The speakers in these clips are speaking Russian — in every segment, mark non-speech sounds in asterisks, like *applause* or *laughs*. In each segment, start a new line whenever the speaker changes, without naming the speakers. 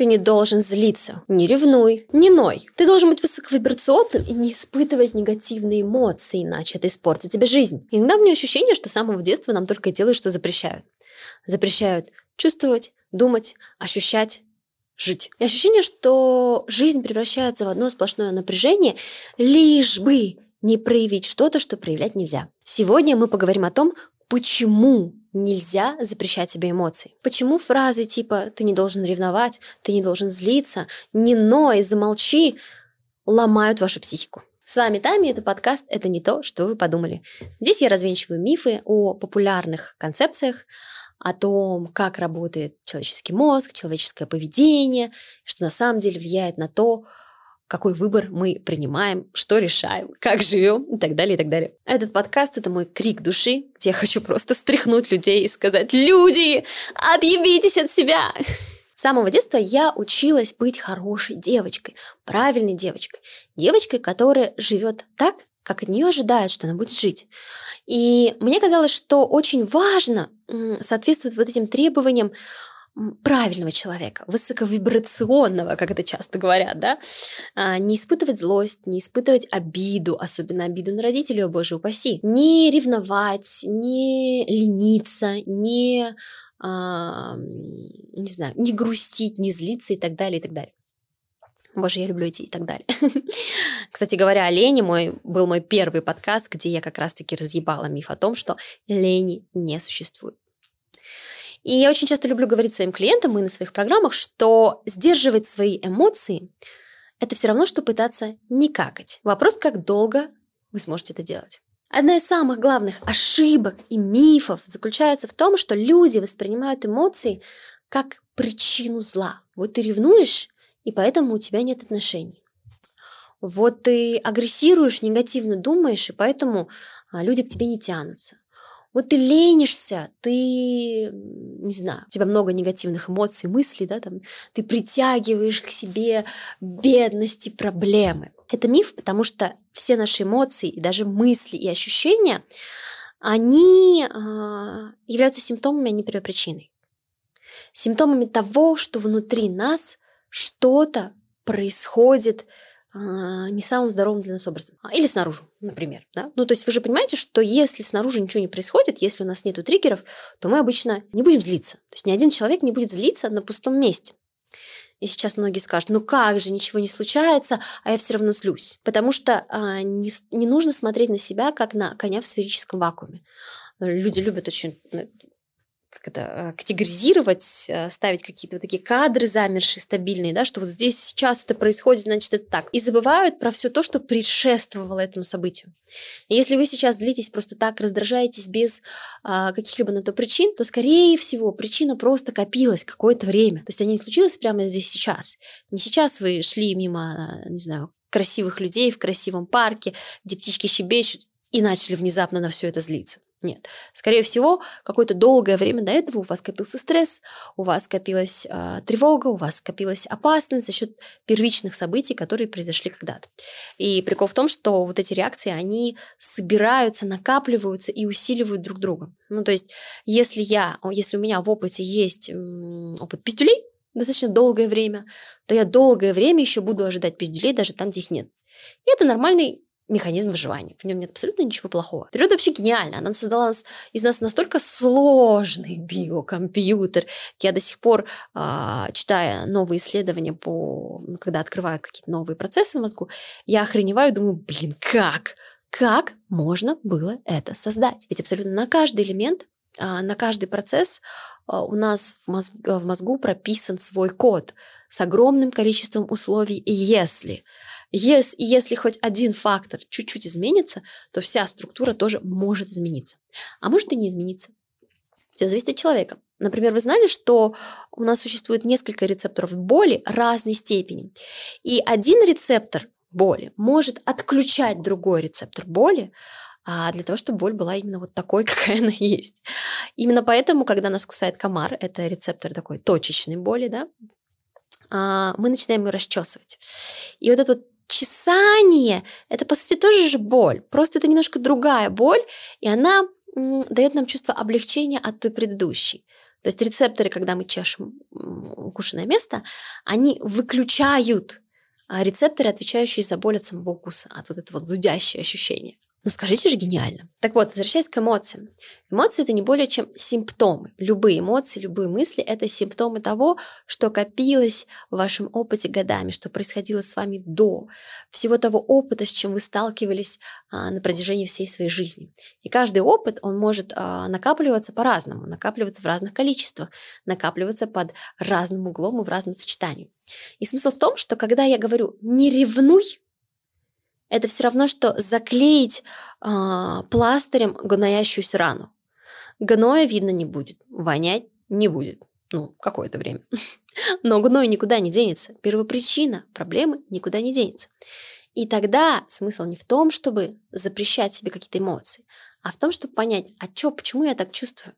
Ты не должен злиться, не ревнуй, не ной. Ты должен быть высоковибрационным и не испытывать негативные эмоции, иначе это испортит тебе жизнь. Иногда у меня ощущение, что с самого детства нам только делают, что запрещают. Запрещают чувствовать, думать, ощущать, жить. И ощущение, что жизнь превращается в одно сплошное напряжение, лишь бы не проявить что-то, что проявлять нельзя. Сегодня мы поговорим о том, почему нельзя запрещать себе эмоции. Почему фразы типа «ты не должен ревновать», «ты не должен злиться», «не ной», «замолчи» ломают вашу психику. С вами Тами, это подкаст «Это не то, что вы подумали». Здесь я развенчиваю мифы о популярных концепциях, о том, как работает человеческий мозг, человеческое поведение, что на самом деле влияет на то, какой выбор мы принимаем, что решаем, как живем и так далее, и так далее. Этот подкаст — это мой крик души, где я хочу просто стряхнуть людей и сказать «Люди, отъебитесь от себя!» С самого детства я училась быть хорошей девочкой, правильной девочкой. Девочкой, которая живет так, как от нее ожидают, что она будет жить. И мне казалось, что очень важно соответствовать вот этим требованиям правильного человека, высоковибрационного, как это часто говорят, да, а, не испытывать злость, не испытывать обиду, особенно обиду на родителей, о боже упаси, не ревновать, не лениться, не, а, не знаю, не грустить, не злиться и так далее, и так далее. Боже, я люблю эти и так далее. *laughs* Кстати говоря, о лени мой, был мой первый подкаст, где я как раз-таки разъебала миф о том, что лени не существует. И я очень часто люблю говорить своим клиентам и на своих программах, что сдерживать свои эмоции – это все равно, что пытаться не какать. Вопрос, как долго вы сможете это делать. Одна из самых главных ошибок и мифов заключается в том, что люди воспринимают эмоции как причину зла. Вот ты ревнуешь, и поэтому у тебя нет отношений. Вот ты агрессируешь, негативно думаешь, и поэтому а, люди к тебе не тянутся. Вот ты ленишься, ты, не знаю, у тебя много негативных эмоций, мыслей, да, там, ты притягиваешь к себе бедности, проблемы. Это миф, потому что все наши эмоции, и даже мысли и ощущения, они э, являются симптомами, а не первопричиной. Симптомами того, что внутри нас что-то происходит не самым здоровым для нас образом. А, или снаружи, например. Да? Ну, то есть вы же понимаете, что если снаружи ничего не происходит, если у нас нет триггеров, то мы обычно не будем злиться. То есть ни один человек не будет злиться на пустом месте. И сейчас многие скажут, ну как же, ничего не случается, а я все равно злюсь. Потому что а, не, не нужно смотреть на себя, как на коня в сферическом вакууме. Люди любят очень как это, э, категоризировать, э, ставить какие-то вот такие кадры замершие, стабильные, да, что вот здесь сейчас это происходит, значит, это так. И забывают про все то, что предшествовало этому событию. И если вы сейчас злитесь просто так, раздражаетесь без а, каких-либо на то причин, то, скорее всего, причина просто копилась какое-то время. То есть она не случилась прямо здесь сейчас. Не сейчас вы шли мимо, не знаю, красивых людей в красивом парке, где птички щебечут, и начали внезапно на все это злиться. Нет. Скорее всего, какое-то долгое время до этого у вас копился стресс, у вас копилась э, тревога, у вас копилась опасность за счет первичных событий, которые произошли когда-то. И прикол в том, что вот эти реакции, они собираются, накапливаются и усиливают друг друга. Ну, то есть, если я, если у меня в опыте есть опыт пиздюлей, достаточно долгое время, то я долгое время еще буду ожидать пиздюлей даже там, где их нет. И это нормальный механизм выживания. В нем нет абсолютно ничего плохого. Природа вообще гениальна. Она создала из нас настолько сложный биокомпьютер. Я до сих пор, э, читая новые исследования, по, ну, когда открываю какие-то новые процессы в мозгу, я охреневаю и думаю, блин, как? Как можно было это создать? Ведь абсолютно на каждый элемент, на каждый процесс э, у нас в, мозг, в мозгу прописан свой код с огромным количеством условий «если». Если, если хоть один фактор чуть-чуть изменится, то вся структура тоже может измениться. А может и не измениться. Все зависит от человека. Например, вы знали, что у нас существует несколько рецепторов боли разной степени. И один рецептор боли может отключать другой рецептор боли, а для того, чтобы боль была именно вот такой, *laughs* какая она есть. Именно поэтому, когда нас кусает комар, это рецептор такой точечной боли, да, а, мы начинаем ее расчесывать. И вот этот вот чесание – это, по сути, тоже же боль. Просто это немножко другая боль, и она дает нам чувство облегчения от той предыдущей. То есть рецепторы, когда мы чешем укушенное место, они выключают а, рецепторы, отвечающие за боль от самого укуса, от вот этого вот зудящее ощущение. Ну скажите же гениально. Так вот, возвращаясь к эмоциям. Эмоции это не более чем симптомы. Любые эмоции, любые мысли это симптомы того, что копилось в вашем опыте годами, что происходило с вами до всего того опыта, с чем вы сталкивались а, на протяжении всей своей жизни. И каждый опыт, он может а, накапливаться по-разному, накапливаться в разных количествах, накапливаться под разным углом и в разном сочетании. И смысл в том, что когда я говорю «не ревнуй», это все равно, что заклеить э, пластырем гноящуюся рану. Гноя видно не будет, вонять не будет. Ну, какое-то время. *laughs* Но гной никуда не денется. Первопричина проблемы никуда не денется. И тогда смысл не в том, чтобы запрещать себе какие-то эмоции, а в том, чтобы понять, а чё, почему я так чувствую?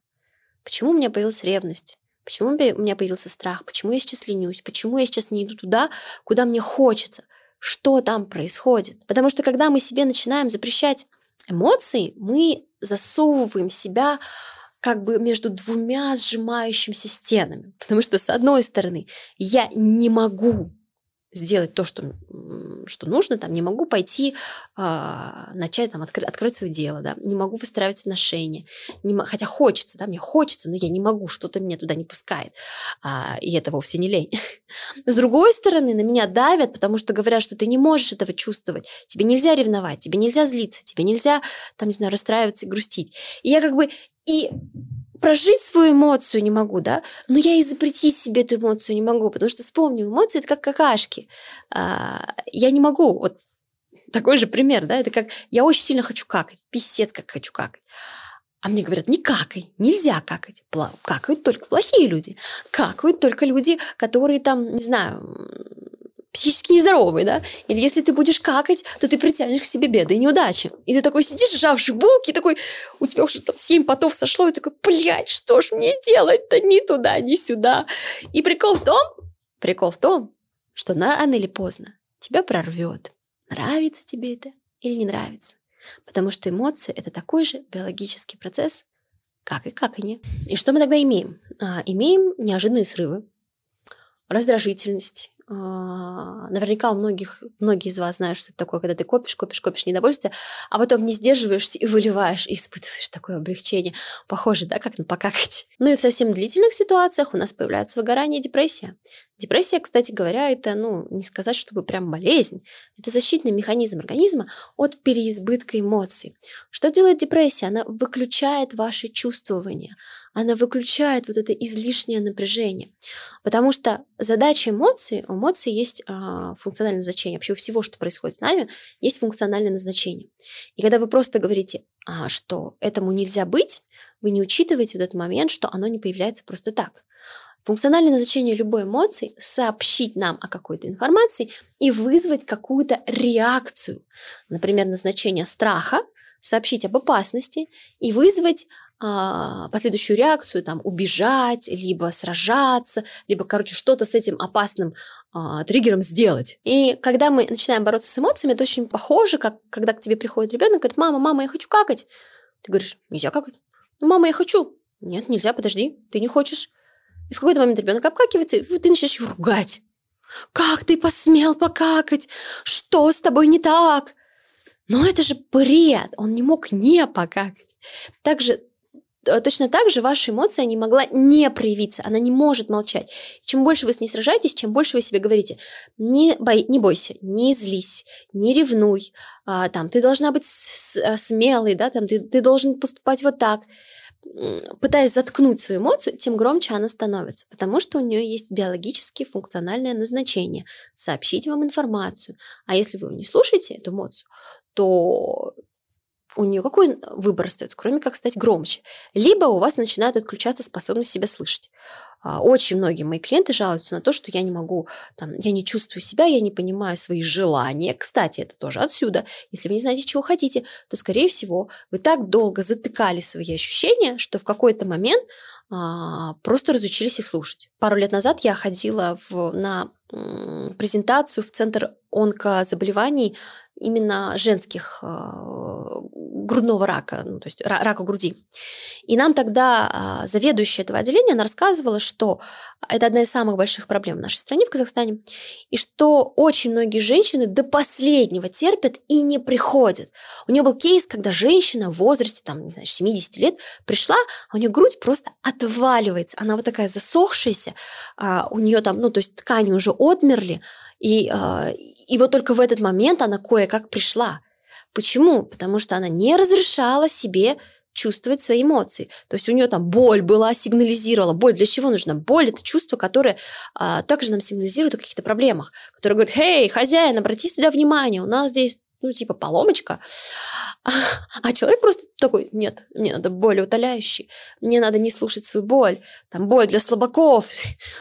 Почему у меня появилась ревность? Почему у меня появился страх? Почему я сейчас ленюсь? Почему я сейчас не иду туда, куда мне хочется? Что там происходит. Потому что когда мы себе начинаем запрещать эмоции, мы засовываем себя как бы между двумя сжимающимися стенами. Потому что, с одной стороны, я не могу сделать то, что, что нужно, там, не могу пойти э, начать там, открыть, открыть свое дело, да, не могу выстраивать отношения, не, хотя хочется, да, мне хочется, но я не могу, что-то меня туда не пускает, а, и это вовсе не лень. *laughs* С другой стороны, на меня давят, потому что говорят, что ты не можешь этого чувствовать, тебе нельзя ревновать, тебе нельзя злиться, тебе нельзя, там, не знаю, расстраиваться и грустить. И я как бы и прожить свою эмоцию не могу, да, но я и запретить себе эту эмоцию не могу, потому что вспомню, эмоции это как какашки. А, я не могу, вот такой же пример, да, это как я очень сильно хочу какать, писец как хочу какать. А мне говорят, не какай, нельзя какать. Какают только плохие люди. Какают только люди, которые там, не знаю, психически нездоровый, да? Или если ты будешь какать, то ты притянешь к себе беды и неудачи. И ты такой сидишь, сжавший булки, такой, у тебя уже там семь потов сошло, и такой, блядь, что ж мне делать-то ни туда, ни сюда. И прикол в том, прикол в том, что рано или поздно тебя прорвет. Нравится тебе это или не нравится. Потому что эмоции – это такой же биологический процесс, как и каканье. И что мы тогда имеем? А, имеем неожиданные срывы, раздражительность, наверняка у многих, многие из вас знают, что это такое, когда ты копишь, копишь, копишь недовольствие, а потом не сдерживаешься и выливаешь, и испытываешь такое облегчение. Похоже, да, как на покакать. Ну и в совсем длительных ситуациях у нас появляется выгорание и депрессия. Депрессия, кстати говоря, это, ну, не сказать, чтобы прям болезнь. Это защитный механизм организма от переизбытка эмоций. Что делает депрессия? Она выключает ваши чувствования. Она выключает вот это излишнее напряжение. Потому что задача эмоций, у эмоций есть а, функциональное назначение. Вообще у всего, что происходит с нами, есть функциональное назначение. И когда вы просто говорите, а, что этому нельзя быть, вы не учитываете вот этот момент, что оно не появляется просто так. Функциональное назначение любой эмоции – сообщить нам о какой-то информации и вызвать какую-то реакцию. Например, назначение страха – сообщить об опасности и вызвать последующую реакцию, там, убежать, либо сражаться, либо, короче, что-то с этим опасным а, триггером сделать. И когда мы начинаем бороться с эмоциями, это очень похоже, как когда к тебе приходит ребенок, говорит, мама, мама, я хочу какать. Ты говоришь, нельзя какать. Ну, мама, я хочу. Нет, нельзя, подожди, ты не хочешь. И в какой-то момент ребенок обкакивается, и ты начинаешь его ругать. Как ты посмел покакать? Что с тобой не так? Но это же бред, он не мог не покакать. Также точно так же ваша эмоция не могла не проявиться, она не может молчать. Чем больше вы с ней сражаетесь, чем больше вы себе говорите, не, бой, не бойся, не злись, не ревнуй, а, там, ты должна быть э, смелой, да, там, ты, ты должен поступать вот так пытаясь заткнуть свою эмоцию, тем громче она становится, потому что у нее есть биологически функциональное назначение – сообщить вам информацию. А если вы не слушаете эту эмоцию, то у нее какой выбор остается, кроме как стать громче? Либо у вас начинает отключаться способность себя слышать. А, очень многие мои клиенты жалуются на то, что я не могу, там, я не чувствую себя, я не понимаю свои желания. Кстати, это тоже отсюда. Если вы не знаете, чего хотите, то, скорее всего, вы так долго затыкали свои ощущения, что в какой-то момент а, просто разучились их слушать. Пару лет назад я ходила в, на м, презентацию в Центр онкозаболеваний именно женских, а, грудного рака, ну, то есть рака груди. И нам тогда а, заведующая этого отделения, она рассказывала, что это одна из самых больших проблем в нашей стране, в Казахстане, и что очень многие женщины до последнего терпят и не приходят. У нее был кейс, когда женщина в возрасте, там, не знаю, 70 лет пришла, а у нее грудь просто отваливается. Она вот такая засохшаяся, а у нее там, ну, то есть ткани уже отмерли, и, а, и вот только в этот момент она кое-как пришла. Почему? Потому что она не разрешала себе чувствовать свои эмоции. То есть у нее там боль была, сигнализировала. Боль для чего нужна? Боль – это чувство, которое а, также нам сигнализирует о каких-то проблемах. Которое говорит, «Хей, хозяин, обрати сюда внимание, у нас здесь ну, типа, поломочка. А человек просто такой, нет, мне надо более утоляющий, мне надо не слушать свою боль, там боль для слабаков.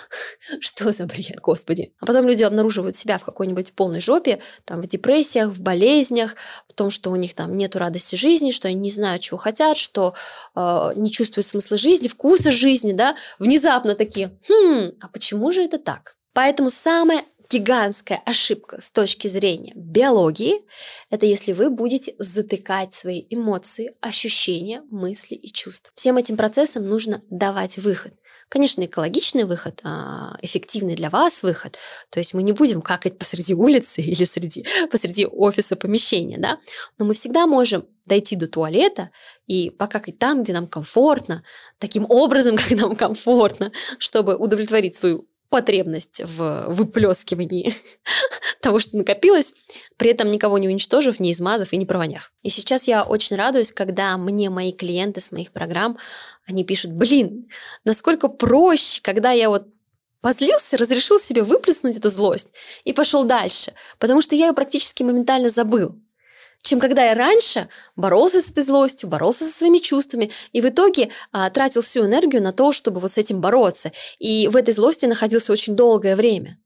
*laughs* Что за бред, господи. А потом люди обнаруживают себя в какой-нибудь полной жопе, там в депрессиях, в болезнях, в том, что у них там нету радости жизни, что они не знают, чего хотят, что э, не чувствуют смысла жизни, вкуса жизни, да, внезапно такие, хм, а почему же это так? Поэтому самое гигантская ошибка с точки зрения биологии – это если вы будете затыкать свои эмоции, ощущения, мысли и чувства. Всем этим процессам нужно давать выход. Конечно, экологичный выход, а, эффективный для вас выход. То есть мы не будем какать посреди улицы *laughs* или среди, посреди офиса помещения, да? Но мы всегда можем дойти до туалета и покакать там, где нам комфортно, таким образом, *laughs* как нам комфортно, чтобы удовлетворить свою потребность в выплескивании *laughs* того, что накопилось, при этом никого не уничтожив, не измазав и не провоняв. И сейчас я очень радуюсь, когда мне мои клиенты с моих программ, они пишут, блин, насколько проще, когда я вот позлился, разрешил себе выплеснуть эту злость и пошел дальше, потому что я ее практически моментально забыл чем когда я раньше боролся с этой злостью, боролся со своими чувствами и в итоге а, тратил всю энергию на то, чтобы вот с этим бороться. И в этой злости находился очень долгое время.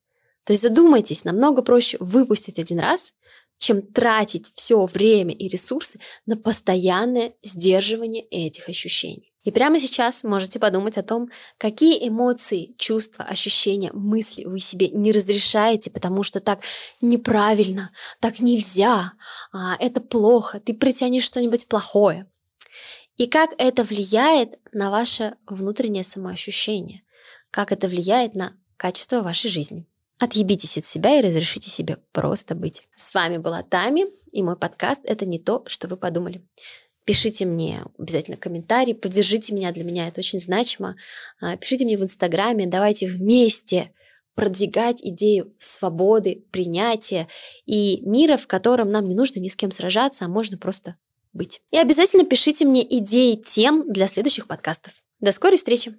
То есть задумайтесь, намного проще выпустить один раз, чем тратить все время и ресурсы на постоянное сдерживание этих ощущений. И прямо сейчас можете подумать о том, какие эмоции, чувства, ощущения, мысли вы себе не разрешаете, потому что так неправильно, так нельзя, а, это плохо, ты притянешь что-нибудь плохое. И как это влияет на ваше внутреннее самоощущение, как это влияет на качество вашей жизни. Отъебитесь от себя и разрешите себе просто быть. С вами была Тами, и мой подкаст «Это не то, что вы подумали». Пишите мне обязательно комментарий, поддержите меня, для меня это очень значимо. А, пишите мне в Инстаграме, давайте вместе продвигать идею свободы, принятия и мира, в котором нам не нужно ни с кем сражаться, а можно просто быть. И обязательно пишите мне идеи тем для следующих подкастов. До скорой встречи!